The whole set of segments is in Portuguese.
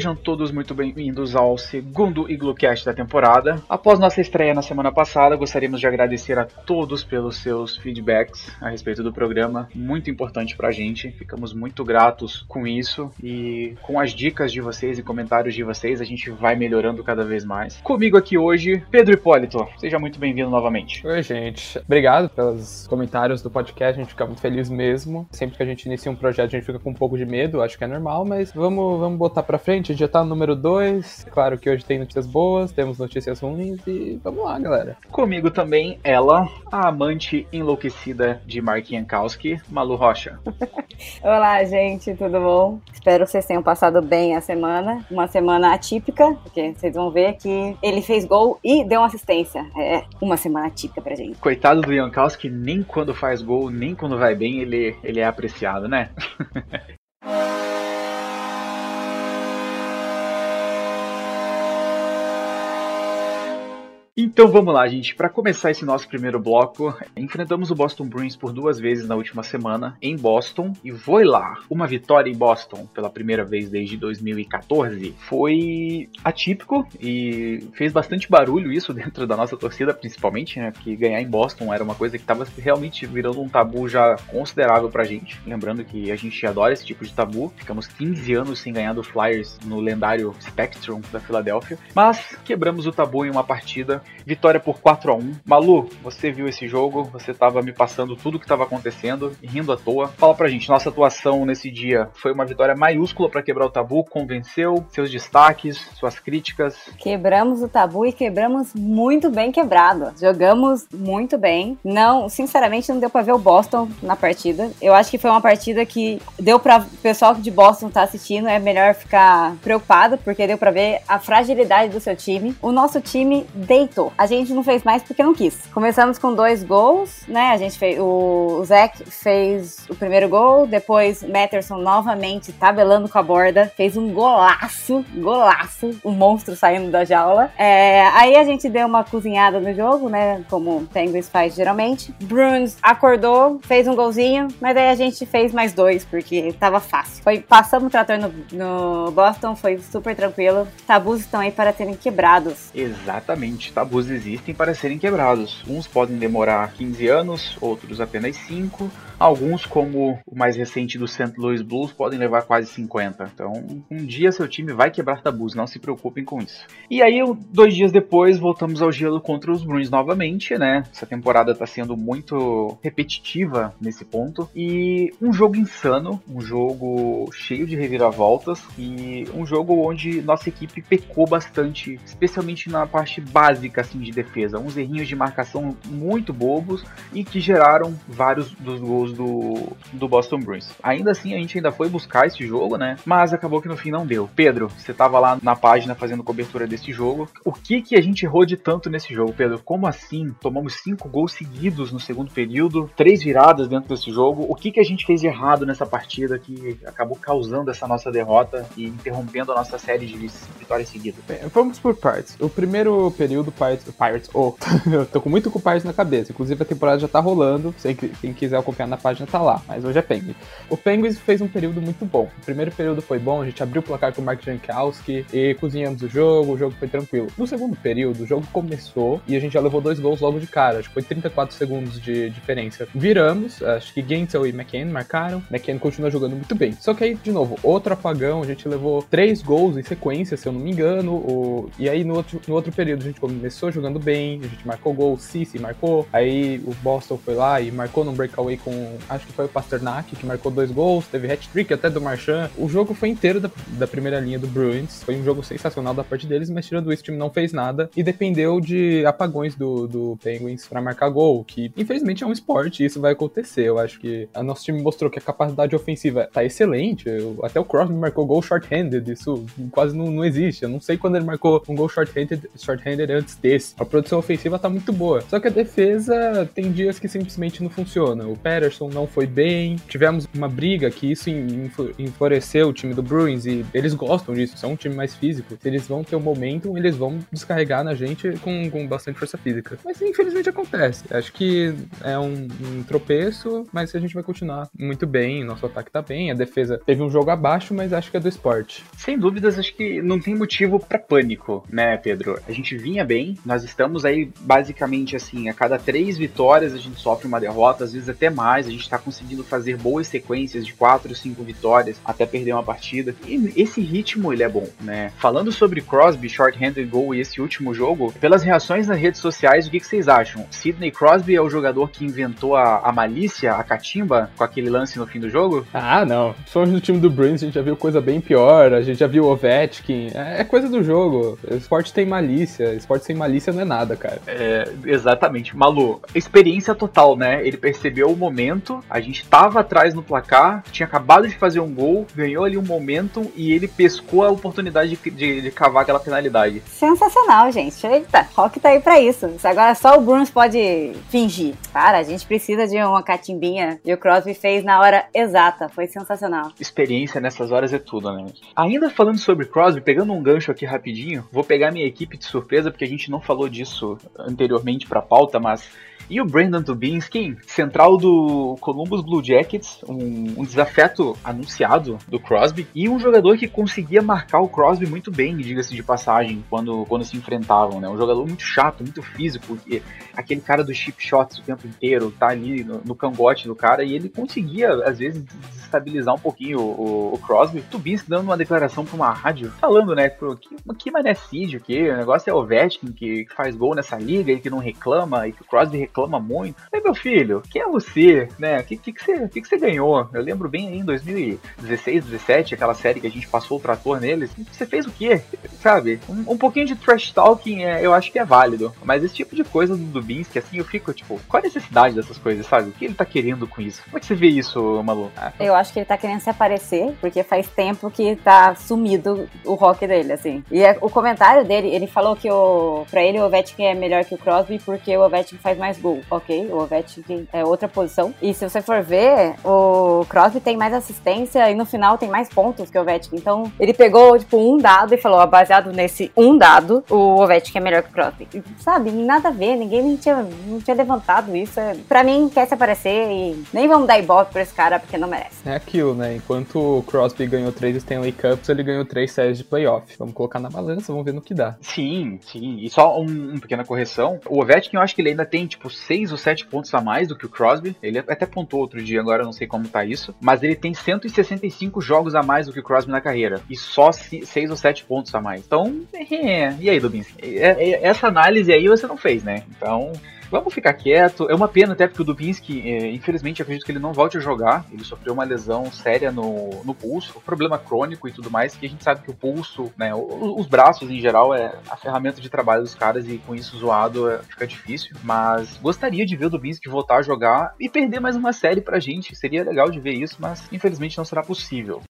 Sejam todos muito bem-vindos ao segundo Iglocast da temporada. Após nossa estreia na semana passada, gostaríamos de agradecer a todos pelos seus feedbacks a respeito do programa, muito importante pra gente. Ficamos muito gratos com isso e com as dicas de vocês e comentários de vocês, a gente vai melhorando cada vez mais. Comigo aqui hoje, Pedro Hipólito. Seja muito bem-vindo novamente. Oi, gente. Obrigado pelos comentários do podcast, a gente fica muito feliz mesmo. Sempre que a gente inicia um projeto, a gente fica com um pouco de medo, acho que é normal, mas vamos, vamos botar pra frente gente já tá no número 2. Claro que hoje tem notícias boas, temos notícias ruins e vamos lá, galera. Comigo também ela, a amante enlouquecida de Mark Jankowski, Malu Rocha. Olá, gente, tudo bom? Espero que vocês tenham passado bem a semana. Uma semana atípica, porque vocês vão ver que ele fez gol e deu uma assistência. É uma semana atípica pra gente. Coitado do Jankowski, nem quando faz gol, nem quando vai bem, ele, ele é apreciado, né? Então vamos lá, gente. Para começar esse nosso primeiro bloco, enfrentamos o Boston Bruins por duas vezes na última semana em Boston e foi lá. Uma vitória em Boston pela primeira vez desde 2014 foi atípico e fez bastante barulho isso dentro da nossa torcida, principalmente, né? Que ganhar em Boston era uma coisa que estava realmente virando um tabu já considerável pra gente. Lembrando que a gente adora esse tipo de tabu. Ficamos 15 anos sem ganhar do Flyers no lendário Spectrum da Filadélfia, mas quebramos o tabu em uma partida Vitória por 4 a 1 Malu, você viu esse jogo, você tava me passando tudo o que estava acontecendo, rindo à toa. Fala pra gente, nossa atuação nesse dia foi uma vitória maiúscula para quebrar o tabu, convenceu, seus destaques, suas críticas. Quebramos o tabu e quebramos muito bem quebrado. Jogamos muito bem. Não, sinceramente, não deu para ver o Boston na partida. Eu acho que foi uma partida que deu para o pessoal de Boston tá assistindo, é melhor ficar preocupado, porque deu para ver a fragilidade do seu time. O nosso time deitou a gente não fez mais porque não quis. Começamos com dois gols, né? A gente fez. O, Zach fez o primeiro gol, depois Matterson novamente tabelando com a borda, fez um golaço, golaço, um monstro saindo da jaula. É, aí a gente deu uma cozinhada no jogo, né? Como Penguins faz geralmente. Bruins acordou, fez um golzinho, mas aí a gente fez mais dois, porque tava fácil. Foi, passamos o trator no, no Boston, foi super tranquilo. Tabus estão aí para serem quebrados. Exatamente, tabus existem para serem quebrados. Uns podem demorar 15 anos, outros apenas 5. Alguns, como o mais recente do St. Louis Blues, podem levar quase 50. Então, um dia seu time vai quebrar tabus, não se preocupem com isso. E aí, dois dias depois, voltamos ao gelo contra os Bruins novamente, né? Essa temporada está sendo muito repetitiva nesse ponto. E um jogo insano, um jogo cheio de reviravoltas e um jogo onde nossa equipe pecou bastante, especialmente na parte básica assim, de defesa. Uns errinhos de marcação muito bobos e que geraram vários dos gols do, do Boston Bruins. Ainda assim, a gente ainda foi buscar esse jogo, né? Mas acabou que no fim não deu. Pedro, você tava lá na página fazendo cobertura desse jogo. O que que a gente errou de tanto nesse jogo, Pedro? Como assim? Tomamos cinco gols seguidos no segundo período, três viradas dentro desse jogo. O que que a gente fez de errado nessa partida que acabou causando essa nossa derrota e interrompendo a nossa série de vitórias seguidas? Bem, vamos por partes. O primeiro período, Pirates, Pirates oh, eu tô com muito com o Pirates na cabeça. Inclusive a temporada já tá rolando. Quem quiser acompanhar na página tá lá, mas hoje é Penguins. O Penguins fez um período muito bom. O primeiro período foi bom, a gente abriu o placar com o Mark Jankowski e cozinhamos o jogo, o jogo foi tranquilo. No segundo período, o jogo começou e a gente já levou dois gols logo de cara, acho que foi 34 segundos de diferença. Viramos, acho que Gensel e McCann marcaram, McCann continua jogando muito bem. Só que aí, de novo, outro apagão, a gente levou três gols em sequência, se eu não me engano, o... e aí no outro, no outro período a gente começou jogando bem, a gente marcou gol, Cici marcou, aí o Boston foi lá e marcou no breakaway com acho que foi o Pasternak que marcou dois gols, teve hat-trick até do Marchand. O jogo foi inteiro da, da primeira linha do Bruins, foi um jogo sensacional da parte deles, mas tirando isso, o time não fez nada e dependeu de apagões do, do Penguins para marcar gol, que infelizmente é um esporte e isso vai acontecer. Eu acho que a nosso time mostrou que a capacidade ofensiva tá excelente, eu, até o Crosby marcou gol short-handed, isso quase não, não existe. Eu não sei quando ele marcou um gol short-handed short antes desse. A produção ofensiva tá muito boa. Só que a defesa tem dias que simplesmente não funciona. O Patterson não foi bem. Tivemos uma briga que isso enfureceu o time do Bruins e eles gostam disso. São um time mais físico. Se eles vão ter um momento, eles vão descarregar na gente com, com bastante força física. Mas infelizmente acontece. Acho que é um, um tropeço, mas a gente vai continuar muito bem. Nosso ataque tá bem. A defesa teve um jogo abaixo, mas acho que é do esporte. Sem dúvidas, acho que não tem motivo para pânico, né, Pedro? A gente vinha bem. Nós estamos aí basicamente assim, a cada três vitórias a gente sofre uma derrota, às vezes até mais. A gente está conseguindo fazer boas sequências de quatro, cinco vitórias até perder uma partida. E esse ritmo ele é bom, né? Falando sobre Crosby, short-handed goal e esse último jogo, pelas reações nas redes sociais, o que, que vocês acham? Sidney Crosby é o jogador que inventou a, a malícia, a catimba, com aquele lance no fim do jogo? Ah, não. Somos no time do Bruins, a gente já viu coisa bem pior, a gente já viu o Ovechkin. É, é coisa do jogo. Esporte tem malícia, esporte sem malícia não é nada, cara. É, exatamente. Malu, experiência total, né? Ele percebeu o momento, a gente tava atrás no placar, tinha acabado de fazer um gol, ganhou ali um momento e ele pescou a oportunidade de, de, de cavar aquela penalidade. Sensacional, gente. Eita, Rock tá aí pra isso. Agora só o Bruns pode fingir. Cara, a gente precisa de uma catimbinha e o Crosby fez na hora exata. Foi sensacional. Experiência nessas horas é tudo, né? Ainda falando sobre Crosby, pegando um gancho aqui rapidinho, vou pegar minha equipe de surpresa porque a gente não falou disso anteriormente para a pauta, mas e o Brandon Dubinsky, central do Columbus Blue Jackets, um, um, desafeto anunciado do Crosby, e um jogador que conseguia marcar o Crosby muito bem, diga-se de passagem, quando, quando se enfrentavam, né? Um jogador muito chato, muito físico, que, aquele cara dos chip shots o tempo inteiro, tá ali no, no cangote do cara, e ele conseguia, às vezes, desestabilizar um pouquinho o, o, o Crosby. Dubinsky dando uma declaração pra uma rádio, falando, né, que, que mané Cid, que o negócio é o Ovechkin que, que faz gol nessa liga e que não reclama, e que o Crosby reclama reclama muito. Aí, meu filho, quem é você? Né? O que, que, que, você, que, que você ganhou? Eu lembro bem aí em 2016, 17, aquela série que a gente passou o trator neles. Você fez o quê? Sabe? Um, um pouquinho de trash talking é, eu acho que é válido. Mas esse tipo de coisa do Dubinsky, assim, eu fico, tipo, qual a necessidade dessas coisas, sabe? O que ele tá querendo com isso? Como é que você vê isso, Malu? Eu acho que ele tá querendo se aparecer, porque faz tempo que tá sumido o rock dele, assim. E é, o comentário dele, ele falou que o, pra ele o Ovechkin é melhor que o Crosby porque o Ovechkin faz mais gol gol, ok? O Ovechkin é outra posição. E se você for ver, o Crosby tem mais assistência e no final tem mais pontos que o Ovechkin. Então, ele pegou, tipo, um dado e falou, baseado nesse um dado, o Ovechkin é melhor que o Crosby. E, sabe, nada a ver, ninguém nem tinha, não tinha levantado isso. Pra mim, quer se aparecer e nem vamos dar ibope pra esse cara porque não merece. É aquilo, né? Enquanto o Crosby ganhou três Stanley Cups, ele ganhou três séries de playoff. Vamos colocar na balança, vamos ver no que dá. Sim, sim. E só um, uma pequena correção. O Ovechkin, eu acho que ele ainda tem, tipo, 6 ou 7 pontos a mais do que o Crosby. Ele até pontou outro dia, agora eu não sei como tá isso. Mas ele tem 165 jogos a mais do que o Crosby na carreira. E só 6 ou 7 pontos a mais. Então, é, e aí, Dubinsky? É, é, essa análise aí você não fez, né? Então, Vamos ficar quieto. É uma pena até porque o Dubinsky, é, infelizmente, acredito que ele não volte a jogar. Ele sofreu uma lesão séria no, no pulso, um problema crônico e tudo mais, que a gente sabe que o pulso, né, os braços em geral é a ferramenta de trabalho dos caras e com isso zoado é, fica difícil. Mas gostaria de ver o Dubinsky voltar a jogar e perder mais uma série pra gente. Seria legal de ver isso, mas infelizmente não será possível.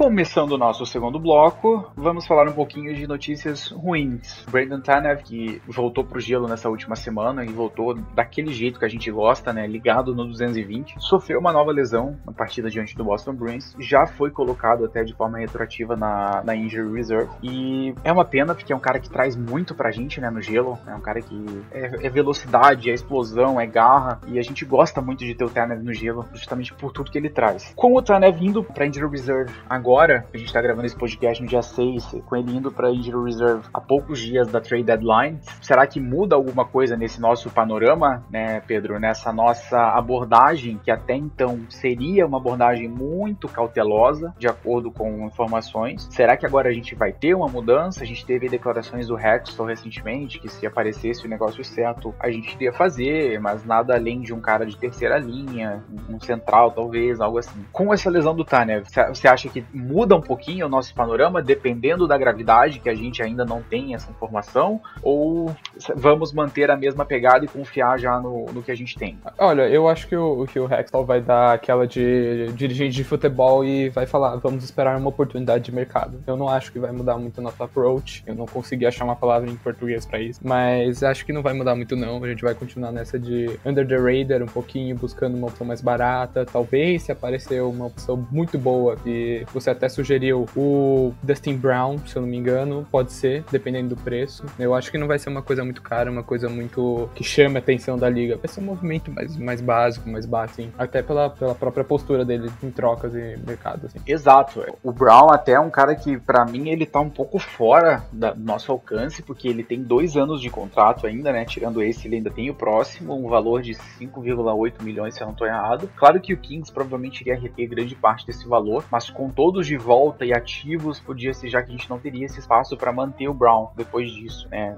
Começando o nosso segundo bloco, vamos falar um pouquinho de notícias ruins. Brandon Tanev, que voltou pro gelo nessa última semana e voltou daquele jeito que a gente gosta, né, ligado no 220, sofreu uma nova lesão na partida diante do Boston Bruins, já foi colocado até de forma retroativa na, na Injury Reserve e é uma pena porque é um cara que traz muito pra gente, né, no gelo, é um cara que é, é velocidade, é explosão, é garra e a gente gosta muito de ter o Tanev no gelo justamente por tudo que ele traz. Com o Tanev indo pra Injury Reserve agora agora, a gente tá gravando esse podcast no dia 6, com ele indo pra Injury Reserve há poucos dias da trade deadline, será que muda alguma coisa nesse nosso panorama, né, Pedro? Nessa nossa abordagem, que até então seria uma abordagem muito cautelosa, de acordo com informações. Será que agora a gente vai ter uma mudança? A gente teve declarações do Hextall recentemente, que se aparecesse o negócio certo, a gente iria fazer, mas nada além de um cara de terceira linha, um central talvez, algo assim. Com essa lesão do Tanner, você acha que muda um pouquinho o nosso panorama, dependendo da gravidade, que a gente ainda não tem essa informação? Ou vamos manter a mesma pegada e confiar já no, no que a gente tem? Olha, eu acho que o, que o Hextall vai dar aquela de dirigente de futebol e vai falar, vamos esperar uma oportunidade de mercado. Eu não acho que vai mudar muito nosso approach, eu não consegui achar uma palavra em português para isso, mas acho que não vai mudar muito não, a gente vai continuar nessa de under the radar um pouquinho, buscando uma opção mais barata, talvez se aparecer uma opção muito boa, que você até sugeriu o Dustin Brown, se eu não me engano, pode ser, dependendo do preço. Eu acho que não vai ser uma coisa muito cara, uma coisa muito que chame a atenção da liga. Vai ser um movimento mais, mais básico, mais baixo, assim, até pela, pela própria postura dele em trocas e mercado. Assim. Exato. O Brown até é um cara que, para mim, ele tá um pouco fora do nosso alcance, porque ele tem dois anos de contrato ainda, né? Tirando esse, ele ainda tem o próximo, um valor de 5,8 milhões, se eu não tô errado. Claro que o Kings provavelmente iria reter grande parte desse valor, mas com todos de volta e ativos, podia ser já que a gente não teria esse espaço para manter o Brown depois disso, né?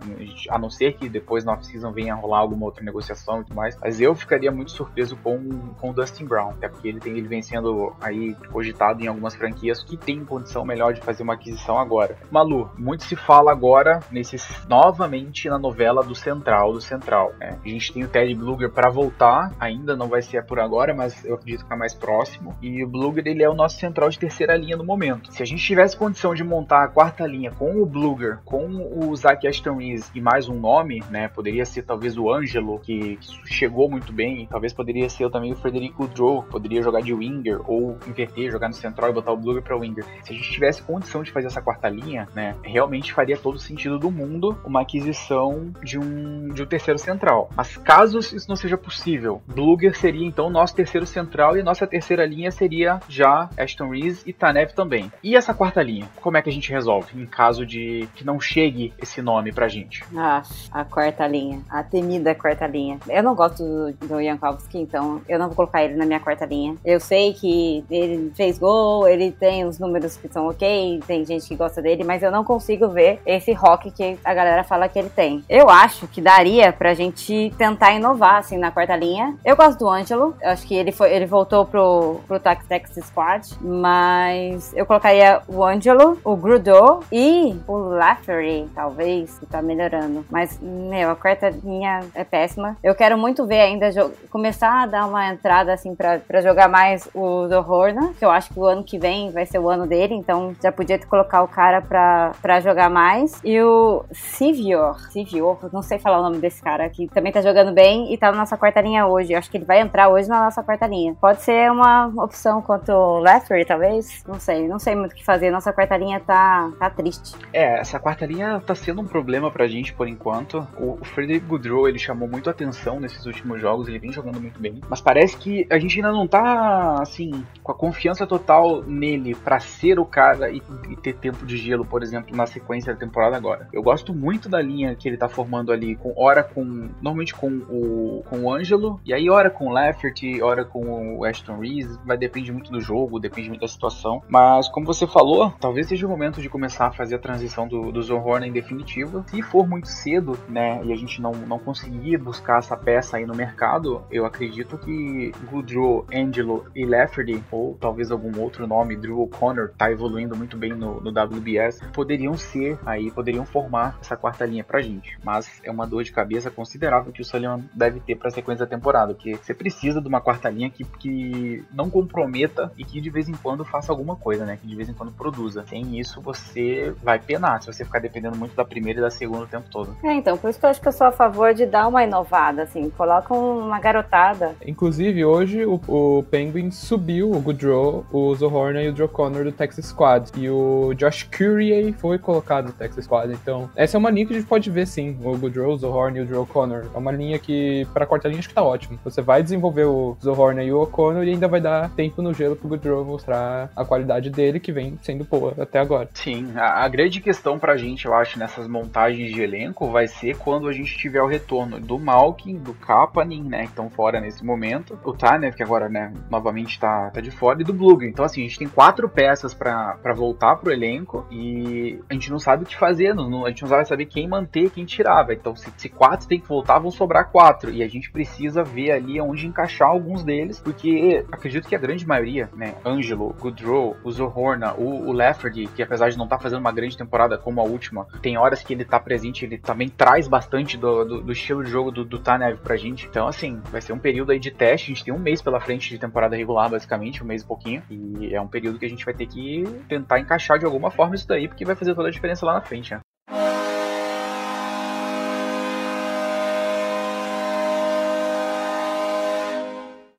A não ser que depois na off-season venha rolar alguma outra negociação e tudo mais. Mas eu ficaria muito surpreso com, com o Dustin Brown, até porque ele, tem, ele vem sendo aí cogitado em algumas franquias que tem condição melhor de fazer uma aquisição agora. Malu, muito se fala agora nesses novamente na novela do Central, do Central. Né? A gente tem o Ted Bluger para voltar, ainda não vai ser por agora, mas eu acredito que é mais próximo. E o Bluger ele é o nosso central de terceira linha no momento. Se a gente tivesse condição de montar a quarta linha com o Bluger, com o Zach Ashton Reese e mais um nome, né? Poderia ser talvez o Ângelo, que, que chegou muito bem. Talvez poderia ser também o Frederico que poderia jogar de winger ou inverter, jogar no central e botar o Bluger para winger. Se a gente tivesse condição de fazer essa quarta linha, né? Realmente faria todo o sentido do mundo uma aquisição de um, de um terceiro central. Mas caso isso não seja possível, Bluger seria então nosso terceiro central e nossa terceira linha seria já Ashton Reese e Tanev também. E essa quarta linha, como é que a gente resolve em caso de que não chegue esse nome pra gente? Ah, a quarta linha, a temida quarta linha. Eu não gosto do, Jankowski, então eu não vou colocar ele na minha quarta linha. Eu sei que ele fez gol, ele tem os números que são ok, tem gente que gosta dele, mas eu não consigo ver esse rock que a galera fala que ele tem. Eu acho que daria pra gente tentar inovar, assim, na quarta linha. Eu gosto do Ângelo, acho que ele, foi, ele voltou pro, pro Texas Squad, mas eu colocaria o Ângelo, o Grudo e o Lafferty, talvez, que tá melhorando. Mas, meu, a quarta linha é péssima. Eu quero muito ver ainda começar a dar uma entrada, assim, pra, pra jogar mais o Zohorna, que eu acho que o ano que vem vai ser o ano dele, então já podia colocar o cara pra, pra jogar mais. E o Sivior, Sivior, não sei falar o nome desse cara, que também tá jogando bem e tá na nossa quarta linha hoje. Eu acho que ele vai entrar hoje na nossa quarta linha. Pode ser uma opção quanto o Leffery, talvez? Não sei, não sei muito o que fazer. Nossa quarta linha tá, tá triste. É, essa quarta linha tá sendo um problema pra gente por enquanto. O, o Frederick Goodrow, ele chamou muito atenção nesses últimos jogos, ele vem jogando muito bem. Mas parece que a gente ainda não tá, assim, com a confiança total nele para ser o cara e, e, ter tempo de gelo, por exemplo, na sequência da temporada agora. Eu gosto muito da linha que ele tá formando ali, com hora com. Normalmente com o, com o Ângelo, e aí hora com o Lafferty, hora com o Ashton Reese. Vai depender muito do jogo, depende muito da situação. Mas como você falou, talvez seja o momento de começar a fazer a transição do, do Zohorna em definitiva. Se for muito cedo, né, e a gente não, não conseguir buscar essa peça aí no mercado, eu acredito que Goodrow, Angelo e Lafferty, ou talvez algum outro nome, Drew O'Connor, tá evoluindo muito bem no, no WBS, poderiam ser aí, poderiam formar essa quarta linha pra gente. Mas é uma dor de cabeça considerável que o Sullivan deve ter pra sequência da temporada, porque você precisa de uma quarta linha que, que não comprometa e que de vez em quando faça alguma coisa, né? Que de vez em quando produza. Sem isso, você vai penar se você ficar dependendo muito da primeira e da segunda o tempo todo. É, então, por isso que eu acho que eu sou a favor de dar uma inovada, assim, coloca uma garotada. Inclusive, hoje o, o Penguin subiu o Goodrow, o Zohorna e o Drew Connor do Texas Squad. E o Josh Currier foi colocado no Texas Squad. Então, essa é uma linha que a gente pode ver sim. O Goodrow, o Zohorna e o Drew Connor. É uma linha que, pra quarta linha, acho que tá ótimo. Você vai desenvolver o Zohorna e o O'Connor e ainda vai dar tempo no gelo pro Goodrow mostrar a qualidade qualidade dele, que vem sendo boa até agora. Sim, a, a grande questão pra gente, eu acho, nessas montagens de elenco vai ser quando a gente tiver o retorno do Malkin, do Kapanen, né, que estão fora nesse momento, o Tanev, que agora, né, novamente tá, tá de fora, e do Blug. Então, assim, a gente tem quatro peças para voltar pro elenco e a gente não sabe o que fazer, não, a gente não vai saber quem manter, quem tirava. Então, se, se quatro tem que voltar, vão sobrar quatro. E a gente precisa ver ali onde encaixar alguns deles, porque acredito que a grande maioria, né, Angelo, Goodrow, o Zohorna, o, o Lafferty, que apesar de não estar tá fazendo uma grande temporada como a última, tem horas que ele tá presente, ele também traz bastante do, do, do estilo de jogo do, do Tanev pra gente. Então, assim, vai ser um período aí de teste, a gente tem um mês pela frente de temporada regular, basicamente, um mês e pouquinho, e é um período que a gente vai ter que tentar encaixar de alguma forma isso daí, porque vai fazer toda a diferença lá na frente, né?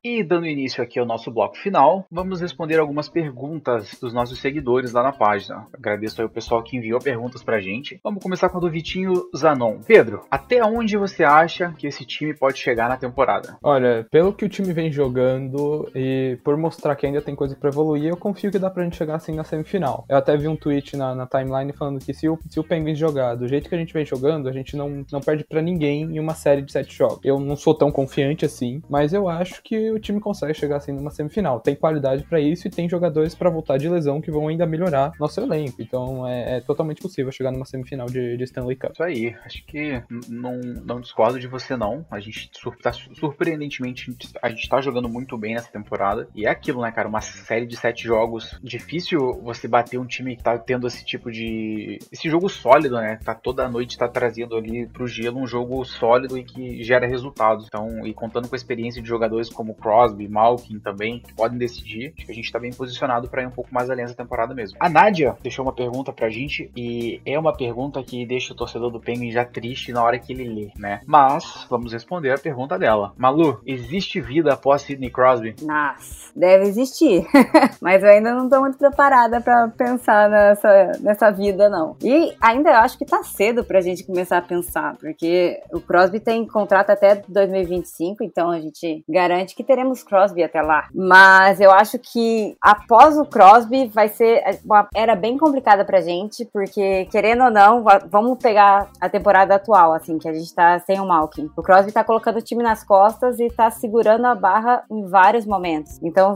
E dando início aqui ao nosso bloco final, vamos responder algumas perguntas dos nossos seguidores lá na página. Agradeço aí o pessoal que enviou perguntas pra gente. Vamos começar com a do Vitinho Zanon. Pedro, até onde você acha que esse time pode chegar na temporada? Olha, pelo que o time vem jogando e por mostrar que ainda tem coisa para evoluir, eu confio que dá pra gente chegar assim na semifinal. Eu até vi um tweet na, na timeline falando que se o, se o Penguins jogar do jeito que a gente vem jogando, a gente não, não perde para ninguém em uma série de sete jogos. Eu não sou tão confiante assim, mas eu acho que o time consegue chegar assim numa semifinal. Tem qualidade para isso e tem jogadores para voltar de lesão que vão ainda melhorar nosso elenco. Então é, é totalmente possível chegar numa semifinal de, de, Stanley Cup. Isso aí, acho que não, não discordo de você não. A gente tá surpreendentemente a gente tá jogando muito bem nessa temporada. E é aquilo, né, cara? Uma série de sete jogos. Difícil você bater um time que tá tendo esse tipo de. esse jogo sólido, né? Tá toda noite tá trazendo ali pro gelo um jogo sólido e que gera resultados. Então, e contando com a experiência de jogadores como Crosby. Malkin também, podem decidir. Acho que a gente tá bem posicionado para ir um pouco mais além dessa temporada mesmo. A Nádia deixou uma pergunta pra gente e é uma pergunta que deixa o torcedor do Penguin já triste na hora que ele lê, né? Mas vamos responder a pergunta dela. Malu, existe vida após Sidney Crosby? Nossa, deve existir. Mas eu ainda não tô muito preparada para pensar nessa, nessa vida, não. E ainda eu acho que tá cedo pra gente começar a pensar, porque o Crosby tem contrato até 2025, então a gente garante que teremos Crosby até lá. Mas eu acho que após o Crosby vai ser uma era bem complicada pra gente, porque querendo ou não, vamos pegar a temporada atual, assim, que a gente tá sem o Malkin. O Crosby tá colocando o time nas costas e tá segurando a barra em vários momentos. Então,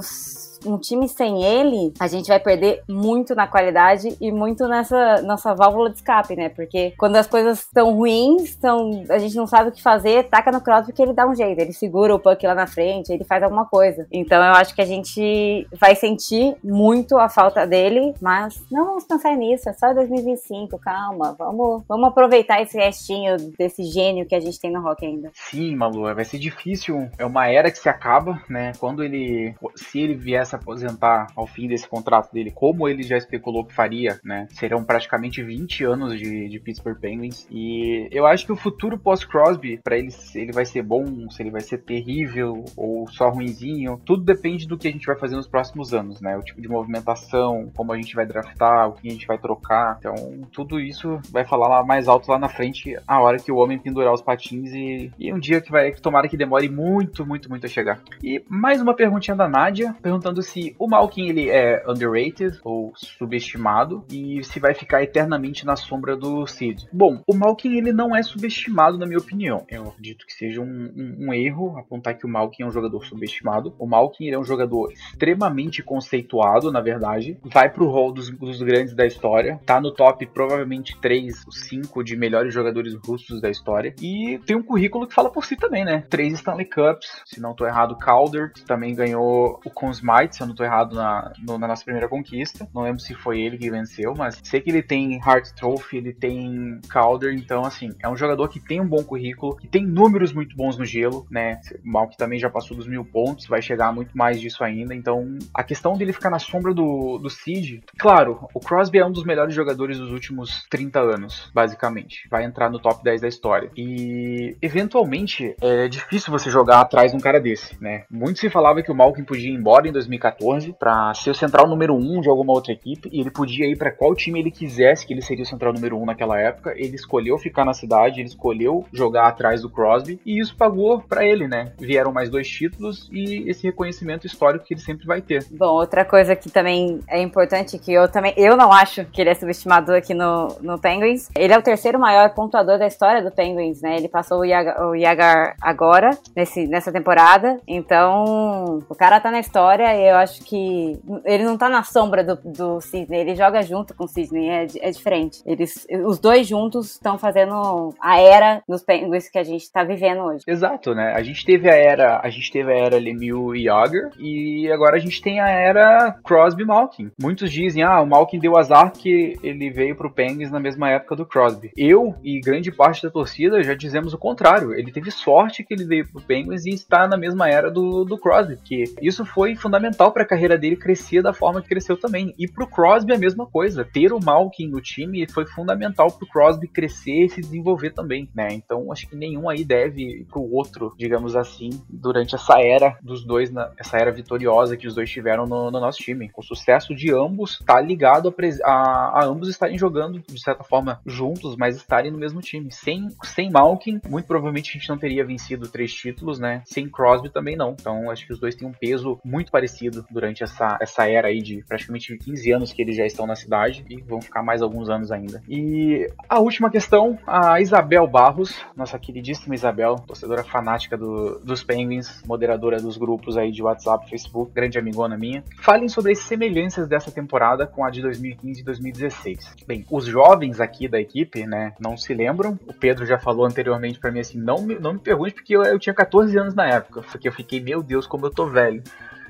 um time sem ele, a gente vai perder muito na qualidade e muito nessa nossa válvula de escape, né? Porque quando as coisas estão ruins, tão, a gente não sabe o que fazer, taca no Crosby que ele dá um jeito, ele segura o puck lá na frente, ele faz alguma coisa. Então eu acho que a gente vai sentir muito a falta dele, mas não vamos pensar nisso, é só 2025, calma, vamos, vamos aproveitar esse restinho desse gênio que a gente tem no rock ainda. Sim, Malu, vai ser difícil, é uma era que se acaba, né? Quando ele, se ele vier se aposentar ao fim desse contrato dele, como ele já especulou que faria, né? Serão praticamente 20 anos de, de Pittsburgh Penguins. E eu acho que o futuro pós-Crosby, para ele, se ele vai ser bom, se ele vai ser terrível ou só ruinzinho, tudo depende do que a gente vai fazer nos próximos anos, né? O tipo de movimentação, como a gente vai draftar, o que a gente vai trocar. Então, tudo isso vai falar lá mais alto lá na frente, a hora que o homem pendurar os patins e, e um dia que vai, tomara que demore muito, muito, muito a chegar. E mais uma perguntinha da Nádia, perguntando se o Malkin ele é underrated ou subestimado e se vai ficar eternamente na sombra do Sid. Bom, o Malkin ele não é subestimado na minha opinião. Eu acredito que seja um, um, um erro apontar que o Malkin é um jogador subestimado. O Malkin é um jogador extremamente conceituado, na verdade. Vai pro hall dos, dos grandes da história. Tá no top provavelmente 3, 5 de melhores jogadores russos da história. E tem um currículo que fala por si também, né? Três Stanley Cups, se não tô errado, Calder também ganhou o Conn se eu não tô errado, na, no, na nossa primeira conquista. Não lembro se foi ele que venceu, mas sei que ele tem Hart Trophy, ele tem Calder, então, assim, é um jogador que tem um bom currículo, que tem números muito bons no gelo, né? Mal que também já passou dos mil pontos, vai chegar muito mais disso ainda. Então, a questão dele ficar na sombra do, do Cid, claro, o Crosby é um dos melhores jogadores dos últimos 30 anos, basicamente. Vai entrar no top 10 da história. E, eventualmente, é difícil você jogar atrás de um cara desse, né? Muito se falava que o Malkin podia ir embora em 2000 2014 para ser o central número 1 um de alguma outra equipe e ele podia ir para qual time ele quisesse que ele seria o central número 1 um naquela época. Ele escolheu ficar na cidade, ele escolheu jogar atrás do Crosby e isso pagou para ele, né? Vieram mais dois títulos e esse reconhecimento histórico que ele sempre vai ter. Bom, outra coisa que também é importante que eu também eu não acho que ele é subestimado aqui no, no Penguins. Ele é o terceiro maior pontuador da história do Penguins, né? Ele passou o Yagar, o Yagar agora nesse, nessa temporada. Então, o cara tá na história e eu acho que ele não tá na sombra do, do Sidney, ele joga junto com o Sidney, é, é diferente. Eles, os dois juntos estão fazendo a era dos Penguins que a gente tá vivendo hoje. Exato, né? A gente teve a era, a gente teve a era Lemieux e Yager e agora a gente tem a era Crosby Malkin. Muitos dizem, ah, o Malkin deu azar que ele veio pro Penguins na mesma época do Crosby. Eu e grande parte da torcida já dizemos o contrário. Ele teve sorte que ele veio pro Penguins e está na mesma era do, do Crosby, que isso foi fundamental para a carreira dele crescer da forma que cresceu também. E pro Crosby a mesma coisa. Ter o Malkin no time foi fundamental pro Crosby crescer e se desenvolver também, né? Então acho que nenhum aí deve ir pro outro, digamos assim, durante essa era dos dois, na, essa era vitoriosa que os dois tiveram no, no nosso time. O sucesso de ambos tá ligado a, a, a, ambos estarem jogando de certa forma juntos, mas estarem no mesmo time. Sem, sem Malkin, muito provavelmente a gente não teria vencido três títulos, né? Sem Crosby também não. Então acho que os dois têm um peso muito parecido durante essa, essa era aí de praticamente 15 anos que eles já estão na cidade e vão ficar mais alguns anos ainda. E a última questão, a Isabel Barros, nossa queridíssima Isabel, torcedora fanática do, dos Penguins, moderadora dos grupos aí de WhatsApp, Facebook, grande amigona minha. Falem sobre as semelhanças dessa temporada com a de 2015 e 2016. Bem, os jovens aqui da equipe, né, não se lembram. O Pedro já falou anteriormente para mim assim, não me, não me pergunte porque eu, eu tinha 14 anos na época, porque eu fiquei, meu Deus, como eu tô velho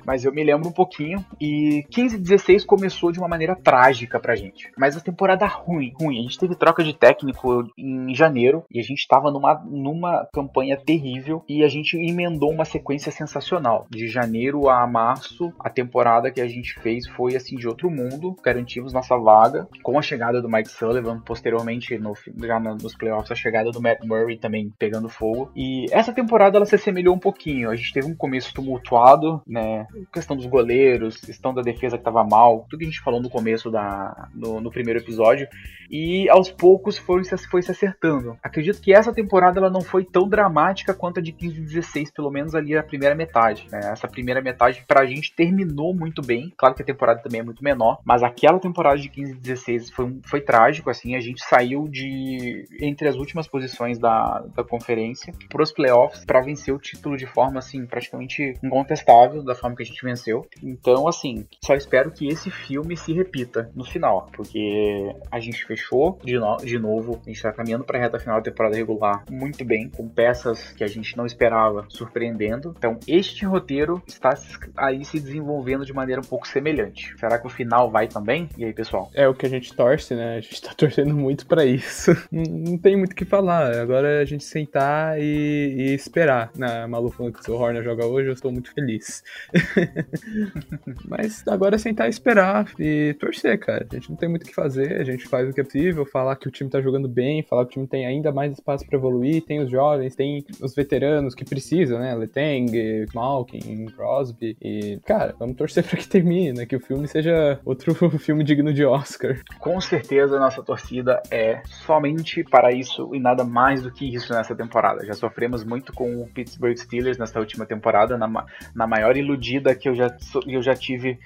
mas eu me lembro um pouquinho. E 15 e 16 começou de uma maneira trágica pra gente. Mas a temporada ruim, ruim. A gente teve troca de técnico em janeiro e a gente tava numa, numa campanha terrível e a gente emendou uma sequência sensacional. De janeiro a março, a temporada que a gente fez foi assim de outro mundo. Garantimos nossa vaga com a chegada do Mike Sullivan, posteriormente no, já nos playoffs a chegada do Matt Murray também pegando fogo. E essa temporada ela se assemelhou um pouquinho. A gente teve um começo tumultuado, né? Questão dos goleiros, questão da defesa que estava mal, tudo que a gente falou no começo da no, no, primeiro episódio, e aos poucos foi, foi se acertando. Acredito que essa temporada ela não foi tão dramática quanto a de 15 e 16, pelo menos ali a primeira metade. Né? Essa primeira metade pra gente terminou muito bem. Claro que a temporada também é muito menor, mas aquela temporada de 15 e 16 foi, foi trágico, assim, a gente saiu de entre as últimas posições da, da conferência pros playoffs para vencer o título de forma assim praticamente incontestável, da forma que a gente venceu. Então, assim, só espero que esse filme se repita no final, porque a gente fechou de, no de novo, a gente tá caminhando pra reta final da temporada regular muito bem, com peças que a gente não esperava surpreendendo. Então, este roteiro está aí se desenvolvendo de maneira um pouco semelhante. Será que o final vai também? E aí, pessoal? É o que a gente torce, né? A gente tá torcendo muito para isso. não tem muito o que falar. Agora é a gente sentar e, e esperar. Na Malu falando que o Horner joga hoje, eu estou muito feliz. Mas agora é sentar e esperar e torcer, cara. A gente não tem muito o que fazer, a gente faz o que é possível, falar que o time tá jogando bem, falar que o time tem ainda mais espaço para evoluir, tem os jovens, tem os veteranos que precisam, né? Letang, Malkin, Crosby. E, cara, vamos torcer para que termine, né? Que o filme seja outro filme digno de Oscar. Com certeza nossa torcida é somente para isso e nada mais do que isso nessa temporada. Já sofremos muito com o Pittsburgh Steelers nessa última temporada, na, na maior iludida vida que eu já, eu já tive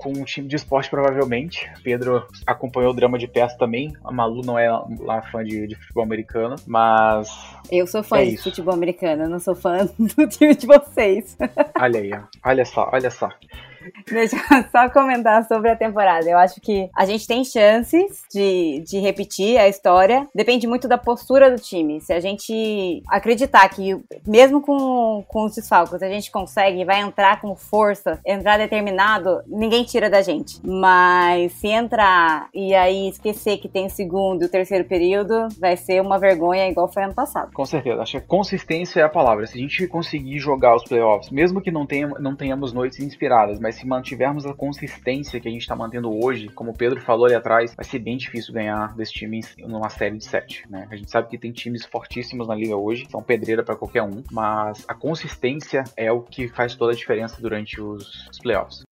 com um time de esporte, provavelmente. Pedro acompanhou o drama de perto também. A Malu não é lá fã de, de futebol americano, mas. Eu sou fã é de isso. futebol americano, não sou fã do time de vocês. Olha aí, olha só, olha só. Deixa eu só comentar sobre a temporada. Eu acho que a gente tem chances de, de repetir a história. Depende muito da postura do time. Se a gente acreditar que, mesmo com, com os desfalcos, a gente consegue, vai entrar com força, entrar determinado, ninguém tira da gente. Mas se entrar e aí esquecer que tem o segundo e o terceiro período, vai ser uma vergonha igual foi ano passado. Com certeza. Acho que consistência é a palavra. Se a gente conseguir jogar os playoffs, mesmo que não, tenha, não tenhamos noites inspiradas, mas mas se mantivermos a consistência que a gente está mantendo hoje, como o Pedro falou ali atrás, vai ser bem difícil ganhar desse time numa série de sete, né? A gente sabe que tem times fortíssimos na liga hoje, são pedreira para qualquer um, mas a consistência é o que faz toda a diferença durante os, playoffs.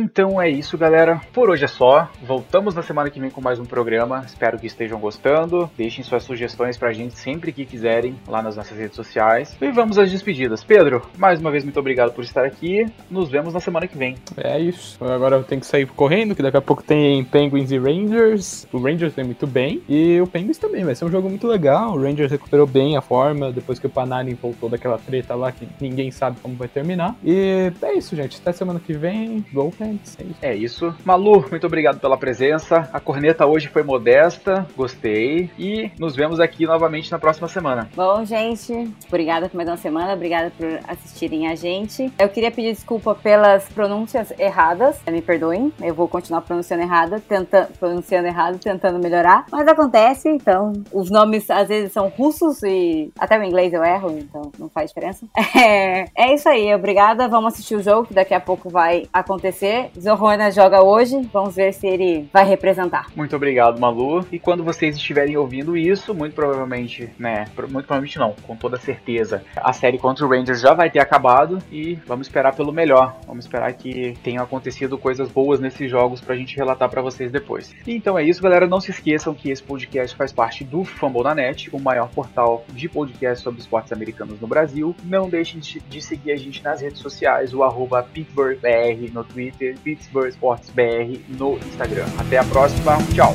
Então é isso, galera. Por hoje é só. Voltamos na semana que vem com mais um programa. Espero que estejam gostando. Deixem suas sugestões pra gente sempre que quiserem lá nas nossas redes sociais. E vamos às despedidas. Pedro, mais uma vez muito obrigado por estar aqui. Nos vemos na semana que vem. É isso. Agora eu tenho que sair correndo, que daqui a pouco tem Penguins e Rangers. O Rangers vem muito bem. E o Penguins também. Vai ser um jogo muito legal. O Rangers recuperou bem a forma depois que o Panarin voltou daquela treta lá que ninguém sabe como vai terminar. E é isso, gente. Até semana que vem. Go É isso. É isso. Malu, muito obrigado pela presença. A corneta hoje foi modesta. Gostei. E nos vemos aqui novamente na próxima semana. Bom, gente, obrigada por mais uma semana, obrigada por assistirem a gente. Eu queria pedir desculpa pelas pronúncias erradas, me perdoem, eu vou continuar pronunciando errada, tentando, pronunciando errado, tentando melhorar, mas acontece, então, os nomes às vezes são russos e até o inglês eu erro, então não faz diferença. É, é isso aí, obrigada, vamos assistir o jogo que daqui a pouco vai acontecer. Zorrona joga hoje, vamos ver se ele vai representar. Muito obrigado, Malu. E quando vocês estiverem ouvindo isso, muito provavelmente, né, muito provavelmente não, com toda certeza, a série contra o Rangers já vai ter acabado e vamos esperar pelo melhor. Vamos esperar que tenham acontecido coisas boas nesses jogos pra gente relatar para vocês depois. Então é isso, galera. Não se esqueçam que esse podcast faz parte do Fumble da Net, o maior portal de podcast sobre esportes americanos no Brasil. Não deixem de seguir a gente nas redes sociais, o arroba no Twitter, Pittsburgh Sports BR no Instagram. Até a próxima, tchau!